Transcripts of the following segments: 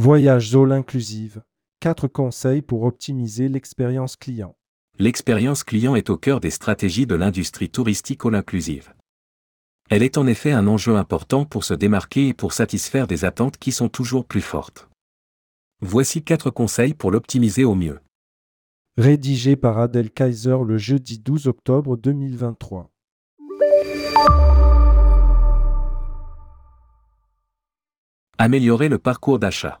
Voyage All Inclusive. 4 conseils pour optimiser l'expérience client. L'expérience client est au cœur des stratégies de l'industrie touristique all inclusive. Elle est en effet un enjeu important pour se démarquer et pour satisfaire des attentes qui sont toujours plus fortes. Voici 4 conseils pour l'optimiser au mieux. Rédigé par Adèle Kaiser le jeudi 12 octobre 2023. Améliorer le parcours d'achat.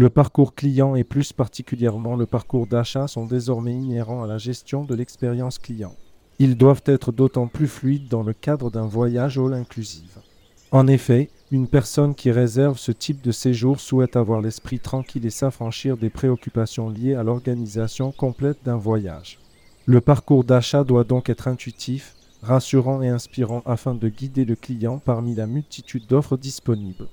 Le parcours client et plus particulièrement le parcours d'achat sont désormais inhérents à la gestion de l'expérience client. Ils doivent être d'autant plus fluides dans le cadre d'un voyage all inclusive. En effet, une personne qui réserve ce type de séjour souhaite avoir l'esprit tranquille et s'affranchir des préoccupations liées à l'organisation complète d'un voyage. Le parcours d'achat doit donc être intuitif, rassurant et inspirant afin de guider le client parmi la multitude d'offres disponibles.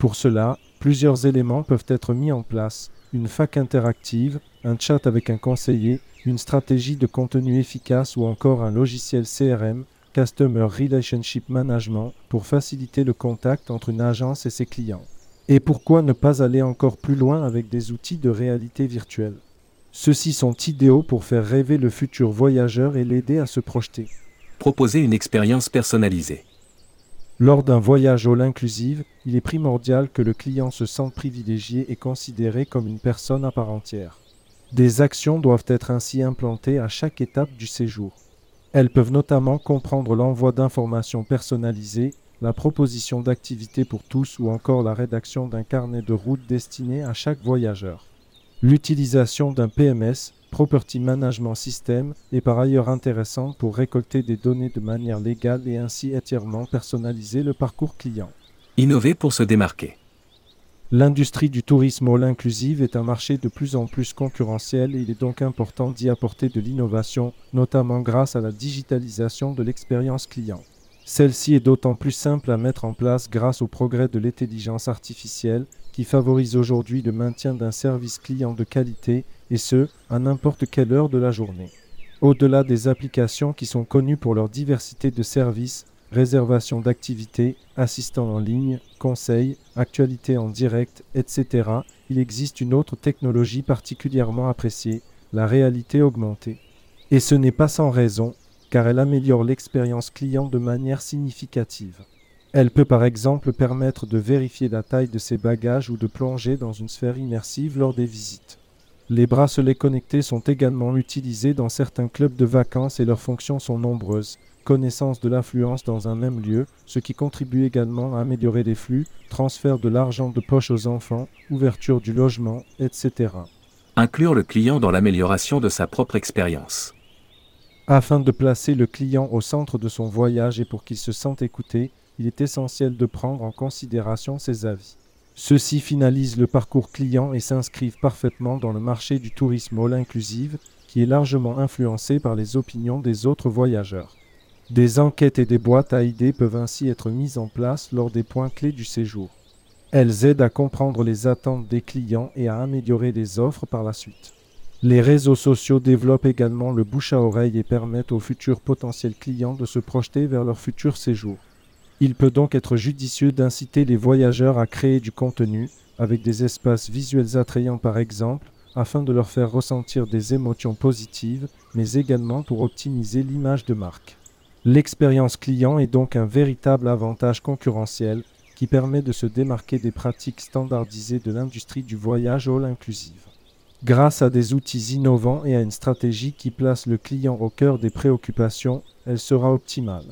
Pour cela, plusieurs éléments peuvent être mis en place. Une fac interactive, un chat avec un conseiller, une stratégie de contenu efficace ou encore un logiciel CRM, Customer Relationship Management, pour faciliter le contact entre une agence et ses clients. Et pourquoi ne pas aller encore plus loin avec des outils de réalité virtuelle? Ceux-ci sont idéaux pour faire rêver le futur voyageur et l'aider à se projeter. Proposer une expérience personnalisée. Lors d'un voyage all inclusive, il est primordial que le client se sente privilégié et considéré comme une personne à part entière. Des actions doivent être ainsi implantées à chaque étape du séjour. Elles peuvent notamment comprendre l'envoi d'informations personnalisées, la proposition d'activités pour tous ou encore la rédaction d'un carnet de route destiné à chaque voyageur. L'utilisation d'un PMS, Property Management System, est par ailleurs intéressant pour récolter des données de manière légale et ainsi entièrement personnaliser le parcours client. Innover pour se démarquer. L'industrie du tourisme all inclusive est un marché de plus en plus concurrentiel et il est donc important d'y apporter de l'innovation, notamment grâce à la digitalisation de l'expérience client. Celle-ci est d'autant plus simple à mettre en place grâce au progrès de l'intelligence artificielle qui favorise aujourd'hui le maintien d'un service client de qualité, et ce, à n'importe quelle heure de la journée. Au-delà des applications qui sont connues pour leur diversité de services, réservation d'activités, assistants en ligne, conseils, actualités en direct, etc., il existe une autre technologie particulièrement appréciée, la réalité augmentée. Et ce n'est pas sans raison, car elle améliore l'expérience client de manière significative. Elle peut par exemple permettre de vérifier la taille de ses bagages ou de plonger dans une sphère immersive lors des visites. Les bracelets connectés sont également utilisés dans certains clubs de vacances et leurs fonctions sont nombreuses. Connaissance de l'affluence dans un même lieu, ce qui contribue également à améliorer les flux, transfert de l'argent de poche aux enfants, ouverture du logement, etc. Inclure le client dans l'amélioration de sa propre expérience. Afin de placer le client au centre de son voyage et pour qu'il se sente écouté, il est essentiel de prendre en considération ses avis. Ceux-ci finalisent le parcours client et s'inscrivent parfaitement dans le marché du tourisme all inclusive qui est largement influencé par les opinions des autres voyageurs. Des enquêtes et des boîtes à idées peuvent ainsi être mises en place lors des points clés du séjour. Elles aident à comprendre les attentes des clients et à améliorer les offres par la suite. Les réseaux sociaux développent également le bouche à oreille et permettent aux futurs potentiels clients de se projeter vers leur futur séjour. Il peut donc être judicieux d'inciter les voyageurs à créer du contenu, avec des espaces visuels attrayants par exemple, afin de leur faire ressentir des émotions positives, mais également pour optimiser l'image de marque. L'expérience client est donc un véritable avantage concurrentiel qui permet de se démarquer des pratiques standardisées de l'industrie du voyage all inclusive. Grâce à des outils innovants et à une stratégie qui place le client au cœur des préoccupations, elle sera optimale.